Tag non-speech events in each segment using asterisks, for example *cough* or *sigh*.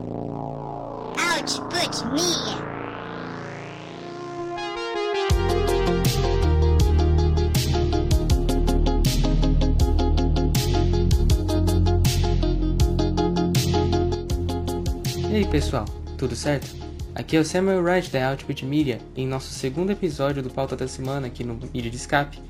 Output Media. E aí pessoal, tudo certo? Aqui é o Samuel Wright da Output Media em nosso segundo episódio do Pauta da Semana aqui no Mídia de Escape.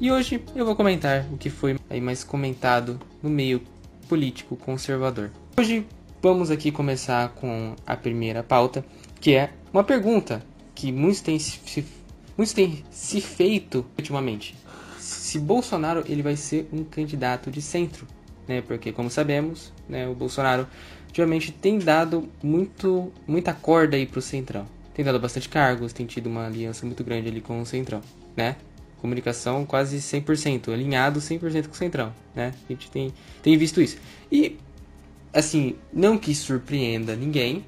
E hoje eu vou comentar o que foi aí mais comentado no meio político conservador. Hoje vamos aqui começar com a primeira pauta, que é uma pergunta que muitos têm se, muitos têm se feito ultimamente. Se Bolsonaro ele vai ser um candidato de centro, né? Porque como sabemos, né, o Bolsonaro ultimamente tem dado muito muita corda aí pro centrão. Tem dado bastante cargos, tem tido uma aliança muito grande ali com o centrão, né? Comunicação quase 100%, alinhado 100% com o centrão, né? A gente tem, tem visto isso. E assim, não que surpreenda ninguém,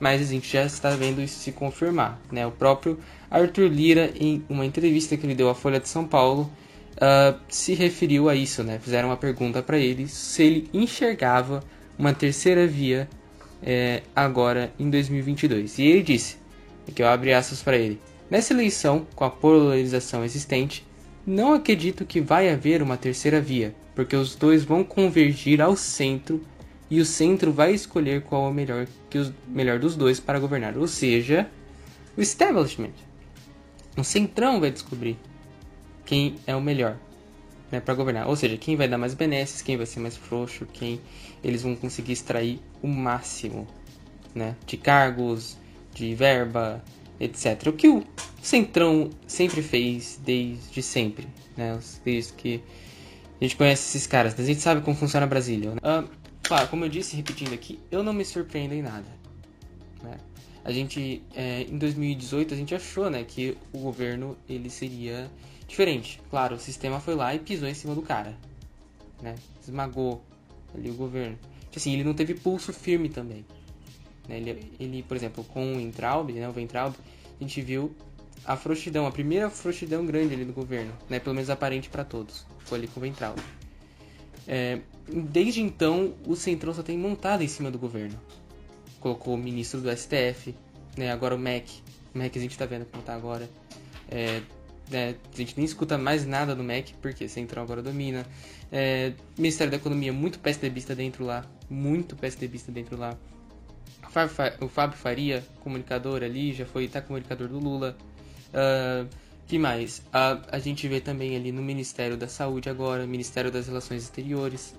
mas a gente já está vendo isso se confirmar. Né? O próprio Arthur Lira, em uma entrevista que ele deu à Folha de São Paulo, uh, se referiu a isso. Né? Fizeram uma pergunta para ele se ele enxergava uma terceira via é, agora em 2022. E ele disse, que eu abri aspas para ele, nessa eleição, com a polarização existente, não acredito que vai haver uma terceira via, porque os dois vão convergir ao centro e o centro vai escolher qual é o melhor, que o melhor dos dois para governar. Ou seja, o establishment. O centrão vai descobrir quem é o melhor né, para governar. Ou seja, quem vai dar mais benesses, quem vai ser mais frouxo, quem eles vão conseguir extrair o máximo né, de cargos, de verba, etc. O que o centrão sempre fez desde sempre, né, desde que a gente conhece esses caras, a gente sabe como funciona Brasília. Né? Uh, Claro, como eu disse, repetindo aqui, eu não me surpreendo em nada. Né? A gente, é, em 2018, a gente achou né, que o governo ele seria diferente. Claro, o sistema foi lá e pisou em cima do cara. Né? Esmagou ali o governo. Assim, ele não teve pulso firme também. Né? Ele, ele, por exemplo, com o Entraub, né, o Ventraub, a gente viu a frouxidão, a primeira frouxidão grande ali do governo, né? pelo menos aparente para todos. Foi ali com o Ventraub. É, desde então, o Centrão só tem montado em cima do governo. Colocou o ministro do STF, né, agora o MEC. O MEC a gente tá vendo como tá agora. É, né, a gente nem escuta mais nada do MEC, porque Centrão agora domina. É, Ministério da Economia, muito PSDBista dentro lá. Muito PSDBista dentro lá. O Fábio Faria, comunicador ali, já foi, tá comunicador do Lula. Uh, que mais? A, a gente vê também ali no Ministério da Saúde agora, Ministério das Relações Exteriores,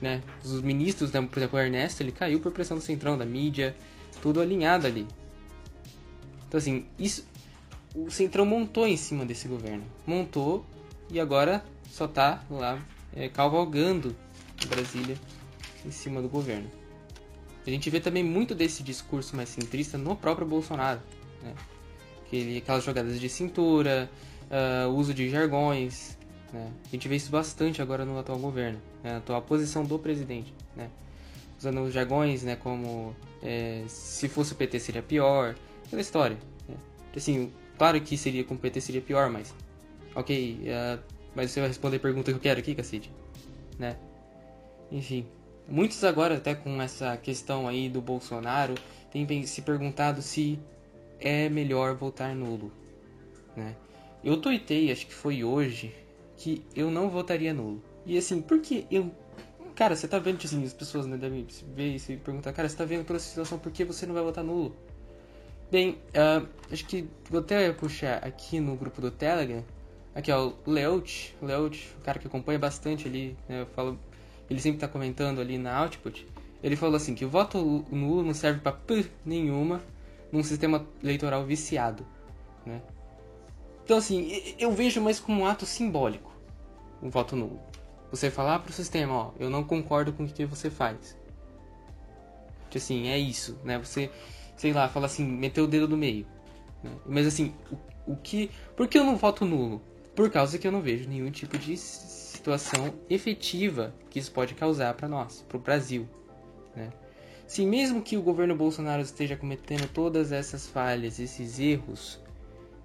né? Os ministros, né? por exemplo, o Ernesto, ele caiu por pressão do centrão, da mídia, tudo alinhado ali. Então assim, isso o centrão montou em cima desse governo, montou e agora só tá lá é, cavalgando Brasília em cima do governo. A gente vê também muito desse discurso mais centrista no próprio Bolsonaro, né? Aquele, aquelas jogadas de cintura, uh, uso de jargões. Né? A gente vê isso bastante agora no atual governo, né? a atual posição do presidente. Né? Usando os jargões né, como é, se fosse o PT seria pior, aquela história. Né? Assim, claro que seria com o PT seria pior, mas. Ok, uh, mas você vai responder a pergunta que eu quero aqui, cacete. Né? Enfim. Muitos agora, até com essa questão aí do Bolsonaro, têm se perguntado se é melhor votar nulo. Né? Eu tuitei, acho que foi hoje, que eu não votaria nulo. E assim, porque eu. Cara, você tá vendo, assim, as pessoas né, devem ver isso e perguntar, cara, você tá vendo pela situação, por que você não vai votar nulo? Bem, uh, acho que vou até puxar aqui no grupo do Telegram. Aqui, ó, o Leut, Leut, o cara que acompanha bastante ali, né, eu falo, ele sempre tá comentando ali na Output. Ele falou assim que o voto nulo não serve para nenhuma num sistema eleitoral viciado, né? Então assim, eu vejo mais como um ato simbólico, um voto nulo. Você falar para o sistema, ó, eu não concordo com o que você faz. Que assim, é isso, né? Você, sei lá, fala assim, meter o dedo no meio. Né? Mas assim, o, o que... Por que eu não voto nulo? Por causa que eu não vejo nenhum tipo de situação efetiva que isso pode causar para nós, para o Brasil, né? Se mesmo que o governo Bolsonaro esteja cometendo todas essas falhas, esses erros,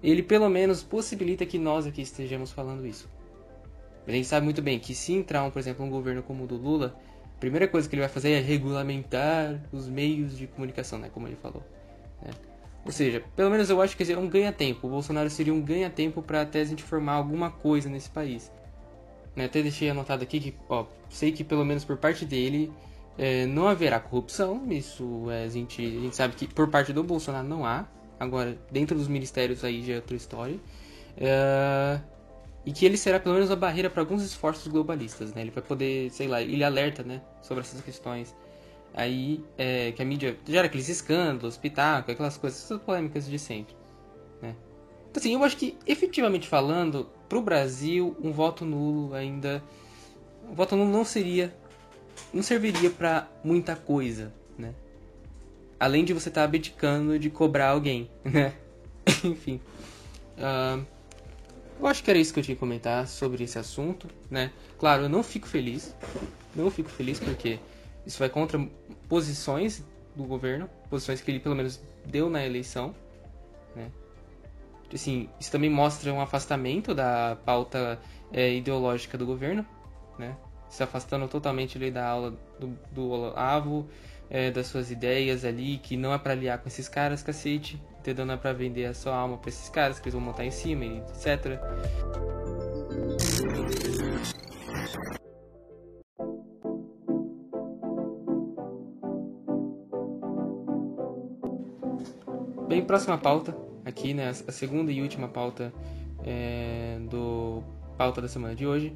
ele pelo menos possibilita que nós aqui estejamos falando isso. A gente sabe muito bem que se entrar, um, por exemplo, um governo como o do Lula, a primeira coisa que ele vai fazer é regulamentar os meios de comunicação, né? Como ele falou. Né? Ou seja, pelo menos eu acho que seria um ganha-tempo. O Bolsonaro seria um ganha-tempo para até a gente formar alguma coisa nesse país. Né? Até deixei anotado aqui que, ó, sei que pelo menos por parte dele é, não haverá corrupção. Isso é, a, gente, a gente sabe que por parte do Bolsonaro não há. Agora, dentro dos ministérios aí já é outra história. É, e que ele será pelo menos uma barreira para alguns esforços globalistas, né? Ele vai poder, sei lá, ele alerta, né, sobre essas questões. Aí, é, que a mídia gera aqueles escândalos, pitaco, aquelas coisas, essas polêmicas de sempre, né? Então, assim, eu acho que, efetivamente falando, pro Brasil, um voto nulo ainda... Um voto nulo não seria... Não serviria para muita coisa, né? Além de você estar tá abdicando de cobrar alguém, *laughs* né? Enfim... Uh, eu acho que era isso que eu tinha que comentar sobre esse assunto, né? Claro, eu não fico feliz, não fico feliz porque isso vai contra posições do governo, posições que ele pelo menos deu na eleição, né? Assim, isso também mostra um afastamento da pauta é, ideológica do governo, né? Se afastando totalmente ali da aula do, do Olavo, é, das suas ideias ali, que não é para aliar com esses caras, cacete, entendeu? Não é pra vender a sua alma pra esses caras, que eles vão montar em cima, etc. Bem, próxima pauta, aqui, né, a segunda e última pauta é, do pauta da semana de hoje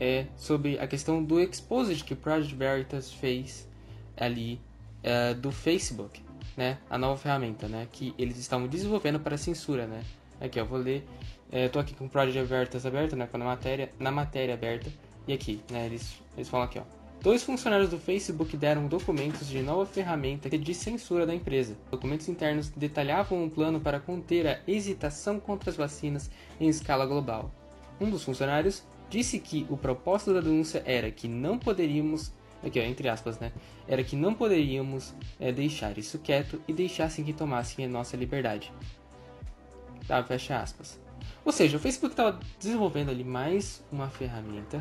é sobre a questão do exposed que o Project Veritas fez ali é, do Facebook, né, a nova ferramenta, né, que eles estavam desenvolvendo para censura, né. Aqui, ó, vou ler. É, tô aqui com o Project Veritas aberto, né, na matéria, na matéria aberta. E aqui, né, eles, eles falam aqui, ó. Dois funcionários do Facebook deram documentos de nova ferramenta de censura da empresa. Documentos internos detalhavam um plano para conter a hesitação contra as vacinas em escala global. Um dos funcionários disse que o propósito da denúncia era que não poderíamos aqui ó, entre aspas, né? Era que não poderíamos é, deixar isso quieto e deixassem que tomassem a nossa liberdade. Tá, fecha aspas. Ou seja, o Facebook estava desenvolvendo ali mais uma ferramenta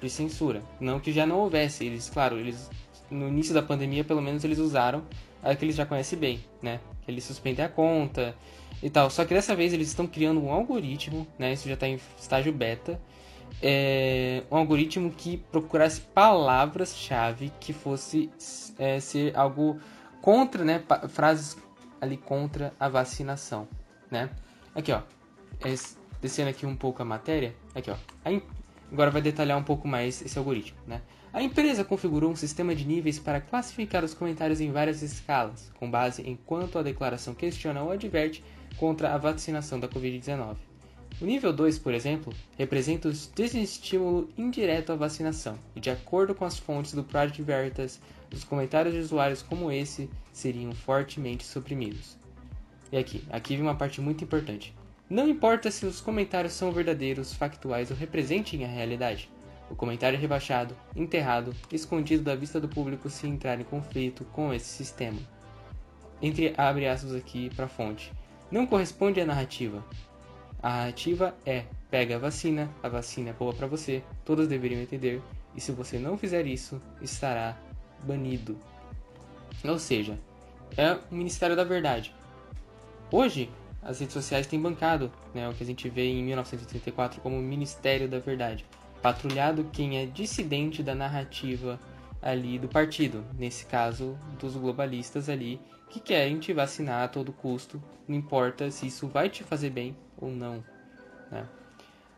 de censura. Não que já não houvesse. Eles, claro, eles no início da pandemia, pelo menos eles usaram a que eles já conhecem bem, né? Eles suspendem a conta e tal. Só que dessa vez eles estão criando um algoritmo, né? Isso já está em estágio beta é, um algoritmo que procurasse palavras-chave que fosse é, ser algo contra, né, frases ali contra a vacinação, né? Aqui, ó, é, descendo aqui um pouco a matéria, aqui, ó, agora vai detalhar um pouco mais esse algoritmo, né? A empresa configurou um sistema de níveis para classificar os comentários em várias escalas, com base em quanto a declaração questiona ou adverte contra a vacinação da Covid-19. O nível 2, por exemplo, representa o desestímulo indireto à vacinação, e de acordo com as fontes do Project Veritas, os comentários de usuários como esse seriam fortemente suprimidos. E aqui, aqui vem uma parte muito importante. Não importa se os comentários são verdadeiros, factuais ou representem a realidade. O comentário é rebaixado, enterrado, escondido da vista do público se entrar em conflito com esse sistema. Entre abre aspas aqui para a fonte. Não corresponde à narrativa. A narrativa é: pega a vacina, a vacina é boa para você, todos deveriam entender, e se você não fizer isso, estará banido. Ou seja, é o Ministério da Verdade. Hoje, as redes sociais têm bancado né, o que a gente vê em 1984 como Ministério da Verdade, patrulhado quem é dissidente da narrativa ali do partido, nesse caso dos globalistas ali que querem te vacinar a todo custo, não importa se isso vai te fazer bem ou não. Né?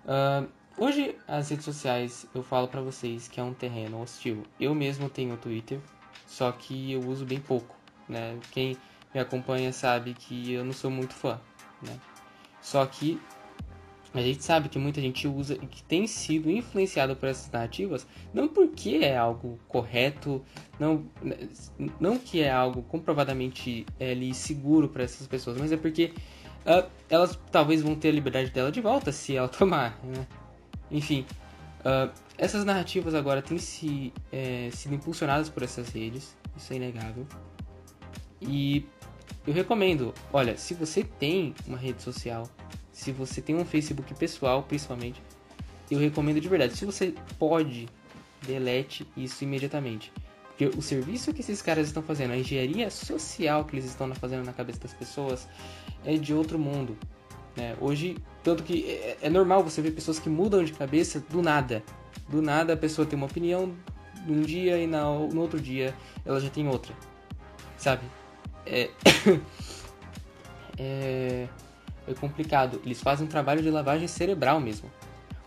Uh, hoje as redes sociais eu falo para vocês que é um terreno hostil. Eu mesmo tenho Twitter, só que eu uso bem pouco. Né? Quem me acompanha sabe que eu não sou muito fã. Né? Só que a gente sabe que muita gente usa e que tem sido influenciado por essas narrativas, não porque é algo correto, não, não que é algo comprovadamente é, seguro para essas pessoas, mas é porque uh, elas talvez vão ter a liberdade dela de volta se ela *laughs* tomar. Né? Enfim, uh, essas narrativas agora têm se, é, sido impulsionadas por essas redes, isso é inegável. E eu recomendo, olha, se você tem uma rede social se você tem um Facebook pessoal, principalmente, eu recomendo de verdade. Se você pode delete isso imediatamente. Porque o serviço que esses caras estão fazendo, a engenharia social que eles estão fazendo na cabeça das pessoas, é de outro mundo. Né? Hoje, tanto que é, é normal você ver pessoas que mudam de cabeça do nada. Do nada a pessoa tem uma opinião num dia e no outro dia ela já tem outra. Sabe? É, *coughs* é, é complicado. Eles fazem um trabalho de lavagem cerebral mesmo.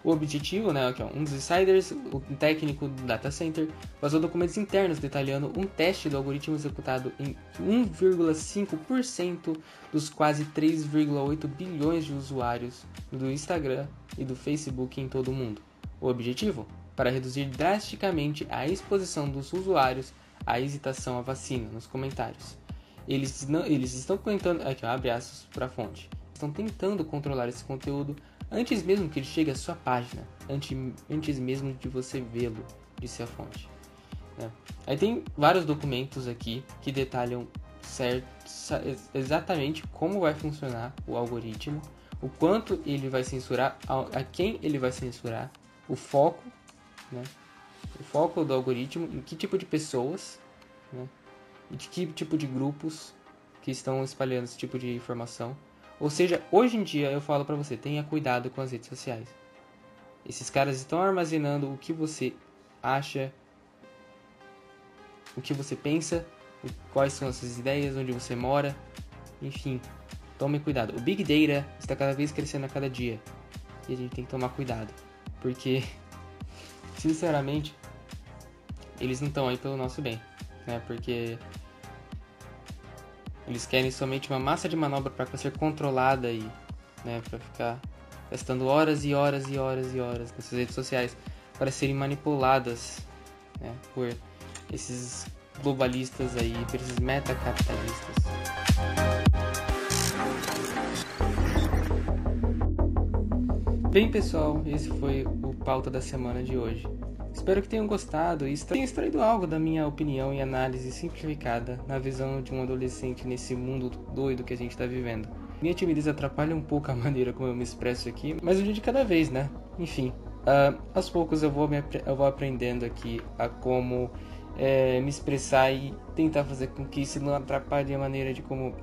O objetivo, né, aqui, ó, um dos insiders, um técnico do data center, vazou documentos internos detalhando um teste do algoritmo executado em 1,5% dos quase 3,8 bilhões de usuários do Instagram e do Facebook em todo o mundo. O objetivo? Para reduzir drasticamente a exposição dos usuários à hesitação à vacina nos comentários. Eles, não, eles estão tentando, aqui, ó, para a fonte, estão tentando controlar esse conteúdo antes mesmo que ele chegue à sua página, antes, antes mesmo de você vê-lo, disse a fonte. Né? Aí tem vários documentos aqui que detalham certo, exatamente como vai funcionar o algoritmo, o quanto ele vai censurar, a, quem ele vai censurar, o foco, né? o foco do algoritmo, em que tipo de pessoas, né? e de que tipo de grupos que estão espalhando esse tipo de informação ou seja, hoje em dia eu falo para você, tenha cuidado com as redes sociais. Esses caras estão armazenando o que você acha, o que você pensa, quais são as suas ideias, onde você mora, enfim. Tome cuidado. O Big Data está cada vez crescendo a cada dia. E a gente tem que tomar cuidado. Porque, *laughs* sinceramente, eles não estão aí pelo nosso bem. Né? Porque eles querem somente uma massa de manobra para ser controlada aí, né, para ficar gastando horas e horas e horas e horas nessas redes sociais para serem manipuladas, né, por esses globalistas aí, por esses metacapitalistas. Bem, pessoal, esse foi o pauta da semana de hoje. Espero que tenham gostado e tenham extraído algo da minha opinião e análise simplificada na visão de um adolescente nesse mundo doido que a gente está vivendo. Minha timidez atrapalha um pouco a *laughs* maneira como eu me expresso aqui, mas um dia de cada vez, né? Enfim, uh, aos poucos eu vou, me, eu vou aprendendo aqui a como é, me expressar e tentar fazer com que isso não atrapalhe a maneira de como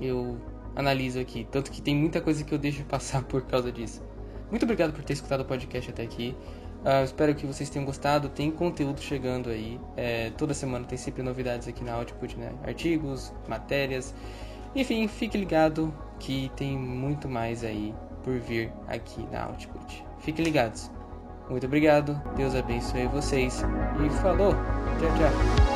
eu analiso aqui. Tanto que tem muita coisa que eu deixo passar *laughs* por causa disso. Muito obrigado por ter escutado o podcast até aqui. Uh, espero que vocês tenham gostado. Tem conteúdo chegando aí. É, toda semana tem sempre novidades aqui na Output, né? Artigos, matérias. Enfim, fique ligado que tem muito mais aí por vir aqui na Output. Fiquem ligados. Muito obrigado. Deus abençoe vocês. E falou. Tchau, tchau.